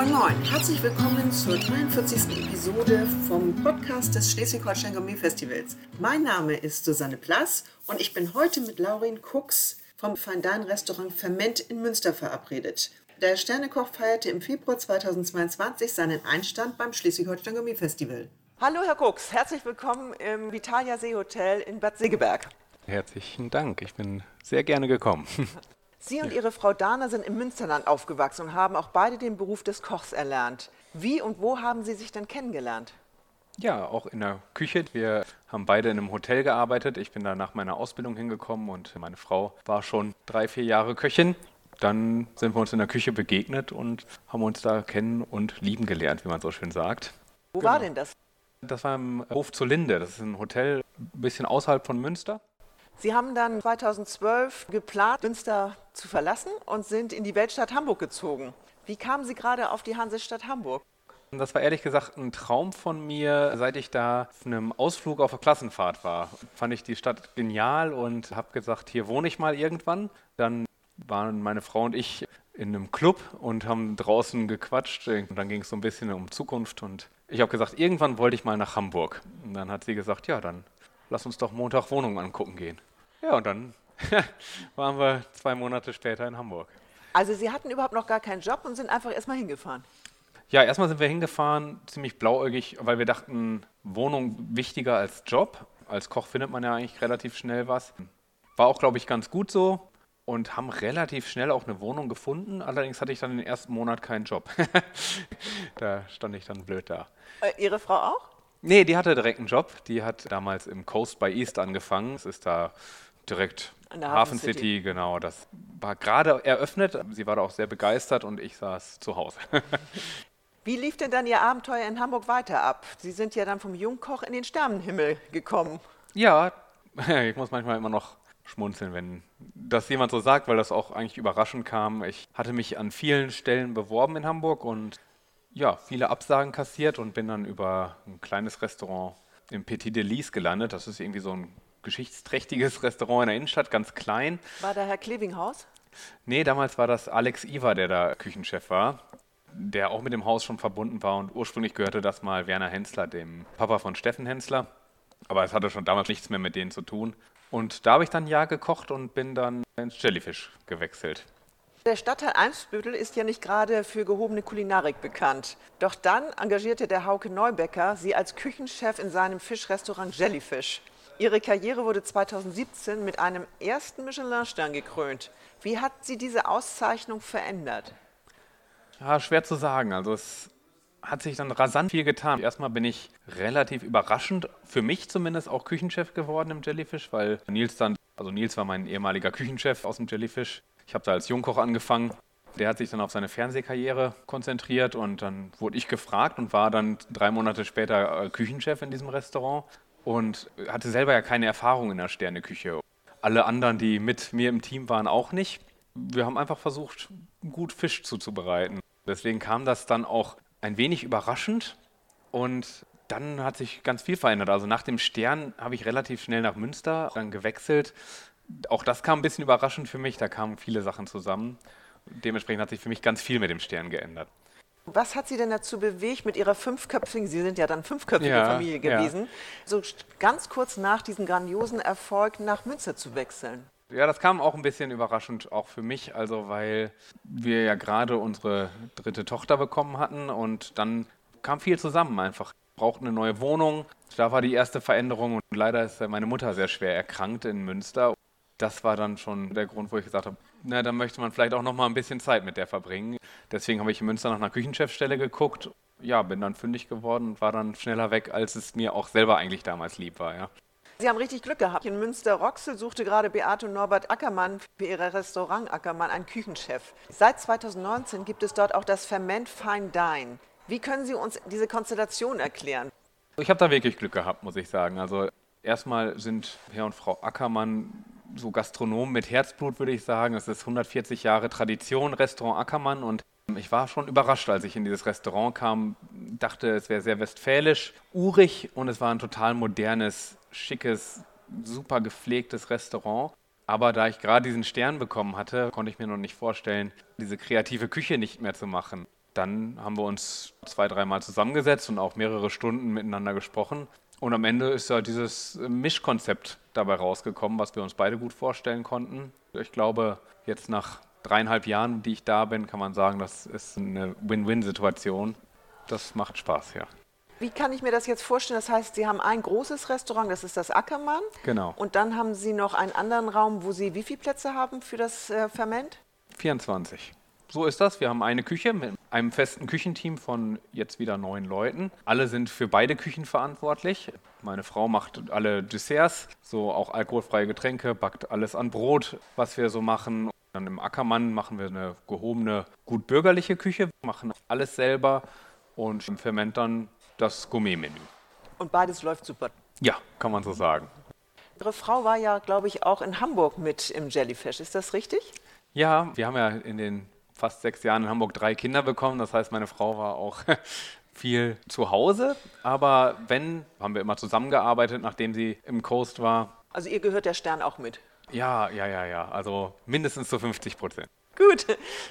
Moin Moin, herzlich willkommen zur 43. Episode vom Podcast des Schleswig-Holstein Gourmet Festivals. Mein Name ist Susanne Plass und ich bin heute mit Laurin Cooks vom Fine Dine Restaurant Ferment in Münster verabredet. Der Sternekoch feierte im Februar 2022 seinen Einstand beim Schleswig-Holstein Gourmet Festival. Hallo Herr Cooks, herzlich willkommen im Vitalia Seehotel in Bad Segeberg. Herzlichen Dank, ich bin sehr gerne gekommen. Sie und Ihre Frau Dana sind im Münsterland aufgewachsen und haben auch beide den Beruf des Kochs erlernt. Wie und wo haben Sie sich denn kennengelernt? Ja, auch in der Küche. Wir haben beide in einem Hotel gearbeitet. Ich bin da nach meiner Ausbildung hingekommen und meine Frau war schon drei, vier Jahre Köchin. Dann sind wir uns in der Küche begegnet und haben uns da kennen und lieben gelernt, wie man so schön sagt. Wo genau. war denn das? Das war im Hof zur Linde. Das ist ein Hotel ein bisschen außerhalb von Münster. Sie haben dann 2012 geplant, Münster zu verlassen und sind in die Weltstadt Hamburg gezogen. Wie kamen Sie gerade auf die Hansestadt Hamburg? Das war ehrlich gesagt ein Traum von mir, seit ich da auf einem Ausflug auf der Klassenfahrt war. Fand ich die Stadt genial und habe gesagt, hier wohne ich mal irgendwann. Dann waren meine Frau und ich in einem Club und haben draußen gequatscht. Und dann ging es so ein bisschen um Zukunft und ich habe gesagt, irgendwann wollte ich mal nach Hamburg. Und dann hat sie gesagt, ja, dann lass uns doch Montag Wohnungen angucken gehen. Ja, und dann waren wir zwei Monate später in Hamburg. Also Sie hatten überhaupt noch gar keinen Job und sind einfach erstmal hingefahren? Ja, erstmal sind wir hingefahren, ziemlich blauäugig, weil wir dachten, Wohnung wichtiger als Job. Als Koch findet man ja eigentlich relativ schnell was. War auch, glaube ich, ganz gut so und haben relativ schnell auch eine Wohnung gefunden. Allerdings hatte ich dann den ersten Monat keinen Job. da stand ich dann blöd da. Äh, Ihre Frau auch? Nee, die hatte direkt einen Job. Die hat damals im Coast by East angefangen. Es ist da direkt An der Hafen City. City, genau. Das war gerade eröffnet. Sie war da auch sehr begeistert und ich saß zu Hause. Wie lief denn dann Ihr Abenteuer in Hamburg weiter ab? Sie sind ja dann vom Jungkoch in den Sternenhimmel gekommen. Ja, ich muss manchmal immer noch schmunzeln, wenn das jemand so sagt, weil das auch eigentlich überraschend kam. Ich hatte mich an vielen Stellen beworben in Hamburg und ja, viele Absagen kassiert und bin dann über ein kleines Restaurant im Petit Delis gelandet. Das ist irgendwie so ein geschichtsträchtiges Restaurant in der Innenstadt, ganz klein. War da Herr Klevinghaus? Nee, damals war das Alex Ivar, der da Küchenchef war, der auch mit dem Haus schon verbunden war und ursprünglich gehörte das mal Werner Hensler, dem Papa von Steffen Hensler. Aber es hatte schon damals nichts mehr mit denen zu tun. Und da habe ich dann ein Jahr gekocht und bin dann ins Jellyfish gewechselt. Der Stadtteil Eimsbüttel ist ja nicht gerade für gehobene Kulinarik bekannt. Doch dann engagierte der Hauke Neubecker sie als Küchenchef in seinem Fischrestaurant Jellyfish. Ihre Karriere wurde 2017 mit einem ersten Michelin-Stern gekrönt. Wie hat sie diese Auszeichnung verändert? Ja, schwer zu sagen. Also es hat sich dann rasant viel getan. Erstmal bin ich relativ überraschend, für mich zumindest auch Küchenchef geworden im Jellyfish, weil Nils dann, also Nils war mein ehemaliger Küchenchef aus dem Jellyfish, ich habe da als Jungkoch angefangen. Der hat sich dann auf seine Fernsehkarriere konzentriert und dann wurde ich gefragt und war dann drei Monate später äh, Küchenchef in diesem Restaurant und hatte selber ja keine Erfahrung in der Sterneküche. Alle anderen, die mit mir im Team waren, auch nicht. Wir haben einfach versucht, gut Fisch zuzubereiten. Deswegen kam das dann auch ein wenig überraschend und dann hat sich ganz viel verändert. Also nach dem Stern habe ich relativ schnell nach Münster dann gewechselt auch das kam ein bisschen überraschend für mich. Da kamen viele Sachen zusammen. Dementsprechend hat sich für mich ganz viel mit dem Stern geändert. Was hat Sie denn dazu bewegt, mit Ihrer fünfköpfigen, Sie sind ja dann fünfköpfige ja, Familie gewesen, ja. so ganz kurz nach diesem grandiosen Erfolg nach Münster zu wechseln? Ja, das kam auch ein bisschen überraschend, auch für mich, also weil wir ja gerade unsere dritte Tochter bekommen hatten und dann kam viel zusammen einfach. Brauchten eine neue Wohnung. Da war die erste Veränderung und leider ist meine Mutter sehr schwer erkrankt in Münster das war dann schon der Grund, wo ich gesagt habe, na, dann möchte man vielleicht auch noch mal ein bisschen Zeit mit der verbringen. Deswegen habe ich in Münster nach einer Küchenchefstelle geguckt. Ja, bin dann fündig geworden und war dann schneller weg, als es mir auch selber eigentlich damals lieb war, ja. Sie haben richtig Glück gehabt. In Münster-Roxel suchte gerade Beate und Norbert Ackermann für ihr Restaurant Ackermann einen Küchenchef. Seit 2019 gibt es dort auch das Ferment Fine Dine. Wie können Sie uns diese Konstellation erklären? Ich habe da wirklich Glück gehabt, muss ich sagen. Also erstmal sind Herr und Frau Ackermann so Gastronomen mit Herzblut, würde ich sagen. Es ist 140 Jahre Tradition, Restaurant Ackermann. Und ich war schon überrascht, als ich in dieses Restaurant kam, dachte, es wäre sehr westfälisch, urig und es war ein total modernes, schickes, super gepflegtes Restaurant. Aber da ich gerade diesen Stern bekommen hatte, konnte ich mir noch nicht vorstellen, diese kreative Küche nicht mehr zu machen. Dann haben wir uns zwei, dreimal zusammengesetzt und auch mehrere Stunden miteinander gesprochen. Und am Ende ist ja dieses Mischkonzept dabei rausgekommen, was wir uns beide gut vorstellen konnten. Ich glaube, jetzt nach dreieinhalb Jahren, die ich da bin, kann man sagen, das ist eine Win-Win-Situation. Das macht Spaß, ja. Wie kann ich mir das jetzt vorstellen? Das heißt, Sie haben ein großes Restaurant, das ist das Ackermann. Genau. Und dann haben Sie noch einen anderen Raum, wo Sie wie viele Plätze haben für das äh, Ferment? 24. So ist das. Wir haben eine Küche mit einem festen Küchenteam von jetzt wieder neun Leuten. Alle sind für beide Küchen verantwortlich. Meine Frau macht alle Desserts, so auch alkoholfreie Getränke, backt alles an Brot, was wir so machen. Dann im Ackermann machen wir eine gehobene, gut bürgerliche Küche, machen alles selber und im Ferment dann das Gourmet-Menü. Und beides läuft super. Ja, kann man so sagen. Ihre Frau war ja, glaube ich, auch in Hamburg mit im Jellyfish. Ist das richtig? Ja, wir haben ja in den fast sechs Jahren in Hamburg drei Kinder bekommen. Das heißt, meine Frau war auch viel zu Hause. Aber wenn, haben wir immer zusammengearbeitet, nachdem sie im Coast war. Also ihr gehört der Stern auch mit? Ja, ja, ja, ja. Also mindestens zu 50 Prozent. Gut.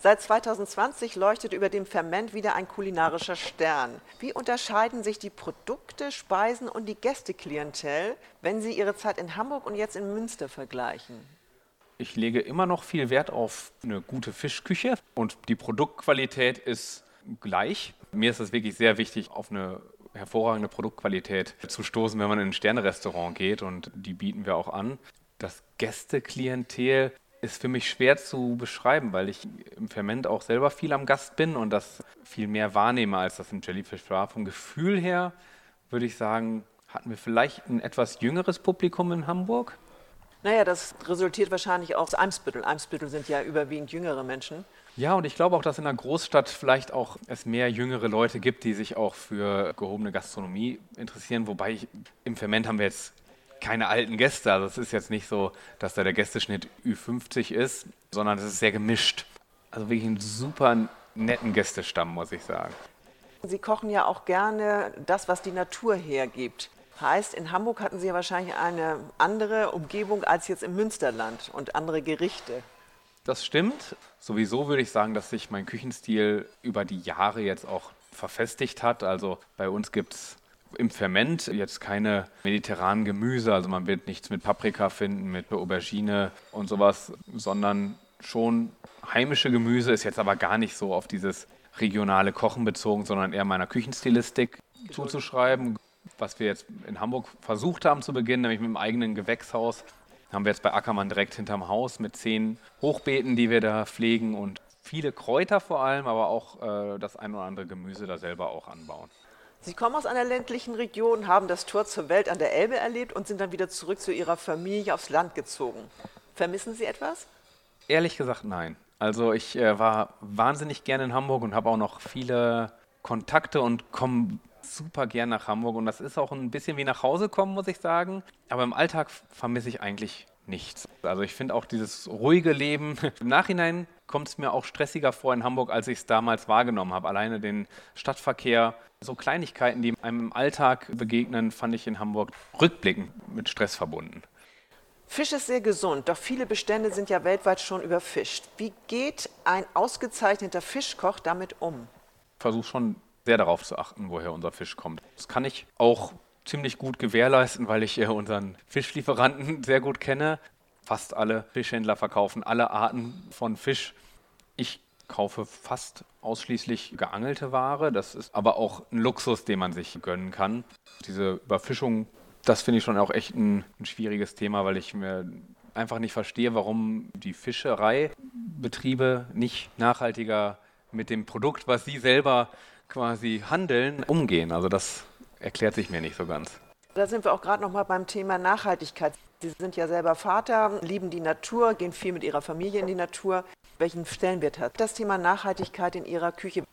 Seit 2020 leuchtet über dem Ferment wieder ein kulinarischer Stern. Wie unterscheiden sich die Produkte, Speisen und die Gästeklientel, wenn Sie Ihre Zeit in Hamburg und jetzt in Münster vergleichen? Ich lege immer noch viel Wert auf eine gute Fischküche und die Produktqualität ist gleich. Mir ist es wirklich sehr wichtig, auf eine hervorragende Produktqualität zu stoßen, wenn man in ein Sternerestaurant geht und die bieten wir auch an. Das Gästeklientel ist für mich schwer zu beschreiben, weil ich im Ferment auch selber viel am Gast bin und das viel mehr wahrnehme, als das im Jellyfish war. Vom Gefühl her würde ich sagen, hatten wir vielleicht ein etwas jüngeres Publikum in Hamburg. Naja, das resultiert wahrscheinlich auch aus Eimsbüttel. Eimsbüttel sind ja überwiegend jüngere Menschen. Ja, und ich glaube auch, dass in einer Großstadt vielleicht auch es mehr jüngere Leute gibt, die sich auch für gehobene Gastronomie interessieren. Wobei ich, im Ferment haben wir jetzt keine alten Gäste. Also es ist jetzt nicht so, dass da der Gästeschnitt Ü50 ist, sondern es ist sehr gemischt. Also wirklich einen super netten Gästestamm, muss ich sagen. Sie kochen ja auch gerne das, was die Natur hergibt. Heißt, in Hamburg hatten Sie ja wahrscheinlich eine andere Umgebung als jetzt im Münsterland und andere Gerichte. Das stimmt. Sowieso würde ich sagen, dass sich mein Küchenstil über die Jahre jetzt auch verfestigt hat. Also bei uns gibt es im Ferment jetzt keine mediterranen Gemüse. Also man wird nichts mit Paprika finden, mit Aubergine und sowas, sondern schon heimische Gemüse ist jetzt aber gar nicht so auf dieses regionale Kochen bezogen, sondern eher meiner Küchenstilistik zuzuschreiben was wir jetzt in Hamburg versucht haben zu beginnen, nämlich mit dem eigenen Gewächshaus, haben wir jetzt bei Ackermann direkt hinterm Haus mit zehn Hochbeeten, die wir da pflegen und viele Kräuter vor allem, aber auch äh, das ein oder andere Gemüse da selber auch anbauen. Sie kommen aus einer ländlichen Region, haben das Tor zur Welt an der Elbe erlebt und sind dann wieder zurück zu Ihrer Familie aufs Land gezogen. Vermissen Sie etwas? Ehrlich gesagt, nein. Also ich äh, war wahnsinnig gerne in Hamburg und habe auch noch viele Kontakte und komme super gern nach Hamburg und das ist auch ein bisschen wie nach Hause kommen, muss ich sagen. Aber im Alltag vermisse ich eigentlich nichts. Also ich finde auch dieses ruhige Leben. Im Nachhinein kommt es mir auch stressiger vor in Hamburg, als ich es damals wahrgenommen habe. Alleine den Stadtverkehr, so Kleinigkeiten, die einem im Alltag begegnen, fand ich in Hamburg rückblickend mit Stress verbunden. Fisch ist sehr gesund, doch viele Bestände sind ja weltweit schon überfischt. Wie geht ein ausgezeichneter Fischkoch damit um? Ich versuche schon sehr darauf zu achten, woher unser Fisch kommt. Das kann ich auch ziemlich gut gewährleisten, weil ich unseren Fischlieferanten sehr gut kenne. Fast alle Fischhändler verkaufen alle Arten von Fisch. Ich kaufe fast ausschließlich geangelte Ware. Das ist aber auch ein Luxus, den man sich gönnen kann. Diese Überfischung, das finde ich schon auch echt ein, ein schwieriges Thema, weil ich mir einfach nicht verstehe, warum die Fischereibetriebe nicht nachhaltiger mit dem Produkt, was sie selber quasi handeln, umgehen. Also das erklärt sich mir nicht so ganz. Da sind wir auch gerade noch mal beim Thema Nachhaltigkeit. Sie sind ja selber Vater, lieben die Natur, gehen viel mit Ihrer Familie in die Natur. Welchen Stellenwert hat das Thema Nachhaltigkeit in Ihrer Küche?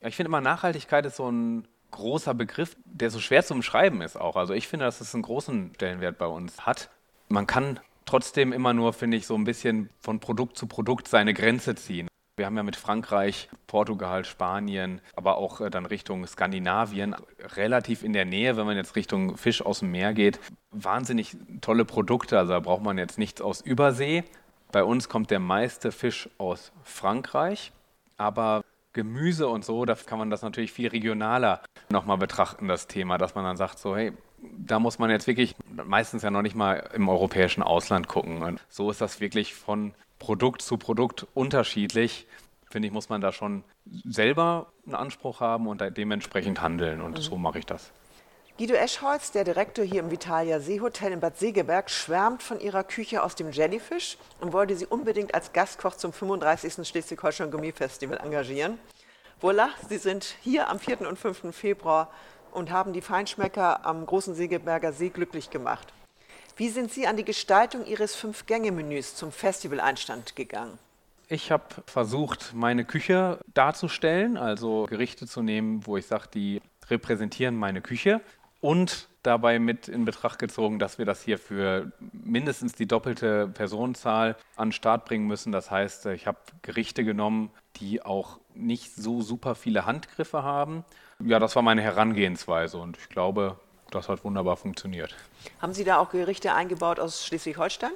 Ja, ich finde immer, Nachhaltigkeit ist so ein großer Begriff, der so schwer zu umschreiben ist auch. Also ich finde, dass es einen großen Stellenwert bei uns hat. Man kann trotzdem immer nur, finde ich, so ein bisschen von Produkt zu Produkt seine Grenze ziehen. Wir haben ja mit Frankreich, Portugal, Spanien, aber auch äh, dann Richtung Skandinavien, relativ in der Nähe, wenn man jetzt Richtung Fisch aus dem Meer geht, wahnsinnig tolle Produkte. Also da braucht man jetzt nichts aus Übersee. Bei uns kommt der meiste Fisch aus Frankreich, aber Gemüse und so, da kann man das natürlich viel regionaler nochmal betrachten, das Thema, dass man dann sagt, so, hey, da muss man jetzt wirklich meistens ja noch nicht mal im europäischen Ausland gucken. Und so ist das wirklich von Produkt zu Produkt unterschiedlich. Finde ich, muss man da schon selber einen Anspruch haben und dementsprechend handeln. Und mhm. so mache ich das. Guido Eschholz, der Direktor hier im Vitalia Seehotel in Bad Segeberg, schwärmt von ihrer Küche aus dem Jellyfish und wollte sie unbedingt als Gastkoch zum 35. Schleswig-Holstein Gourmet-Festival engagieren. Voila, Sie sind hier am 4. und 5. Februar und haben die Feinschmecker am großen Segeberger See glücklich gemacht. Wie sind Sie an die Gestaltung Ihres Fünf-Gänge-Menüs zum Festival-Einstand gegangen? Ich habe versucht, meine Küche darzustellen, also Gerichte zu nehmen, wo ich sage, die repräsentieren meine Küche und dabei mit in Betracht gezogen, dass wir das hier für mindestens die doppelte Personenzahl an den Start bringen müssen. Das heißt, ich habe Gerichte genommen, die auch nicht so super viele Handgriffe haben. Ja, das war meine Herangehensweise und ich glaube, das hat wunderbar funktioniert. Haben Sie da auch Gerichte eingebaut aus Schleswig-Holstein?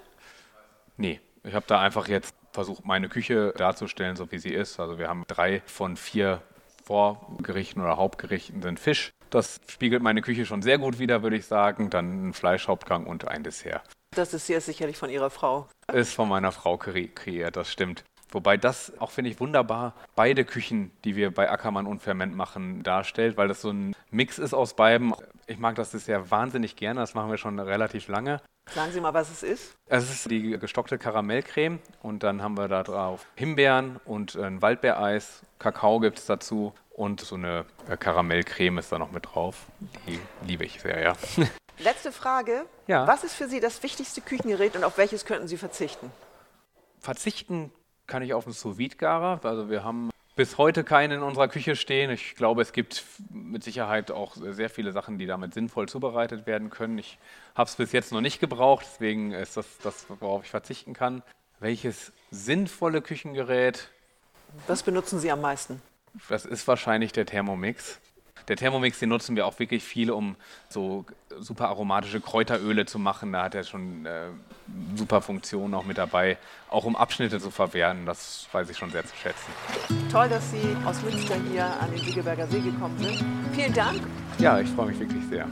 Nee, ich habe da einfach jetzt versucht, meine Küche darzustellen, so wie sie ist. Also wir haben drei von vier Vorgerichten oder Hauptgerichten sind Fisch. Das spiegelt meine Küche schon sehr gut wider, würde ich sagen. Dann ein Fleischhauptgang und ein Dessert. Das Dessert ist sicherlich von Ihrer Frau. Ist von meiner Frau kreiert, das stimmt. Wobei das auch, finde ich, wunderbar beide Küchen, die wir bei Ackermann und Ferment machen, darstellt, weil das so ein Mix ist aus beiden. Ich mag das Dessert wahnsinnig gerne, das machen wir schon relativ lange. Sagen Sie mal, was es ist. Es ist die gestockte Karamellcreme und dann haben wir da drauf Himbeeren und ein Waldbeereis, Kakao gibt es dazu und so eine äh, Karamellcreme ist da noch mit drauf. Die liebe ich sehr, ja. Letzte Frage. Ja. Was ist für Sie das wichtigste Küchengerät und auf welches könnten Sie verzichten? Verzichten kann ich auf einen sous garer Also wir haben bis heute keinen in unserer Küche stehen. Ich glaube, es gibt mit Sicherheit auch sehr viele Sachen, die damit sinnvoll zubereitet werden können. Ich habe es bis jetzt noch nicht gebraucht, deswegen ist das das, worauf ich verzichten kann. Welches sinnvolle Küchengerät? Was benutzen Sie am meisten? Das ist wahrscheinlich der Thermomix. Der Thermomix, den nutzen wir auch wirklich viel, um so super aromatische Kräuteröle zu machen. Da hat er schon äh, super Funktionen auch mit dabei, auch um Abschnitte zu verwerten. Das weiß ich schon sehr zu schätzen. Toll, dass Sie aus Münster hier an den Siegeberger See gekommen sind. Vielen Dank. Ja, ich freue mich wirklich sehr.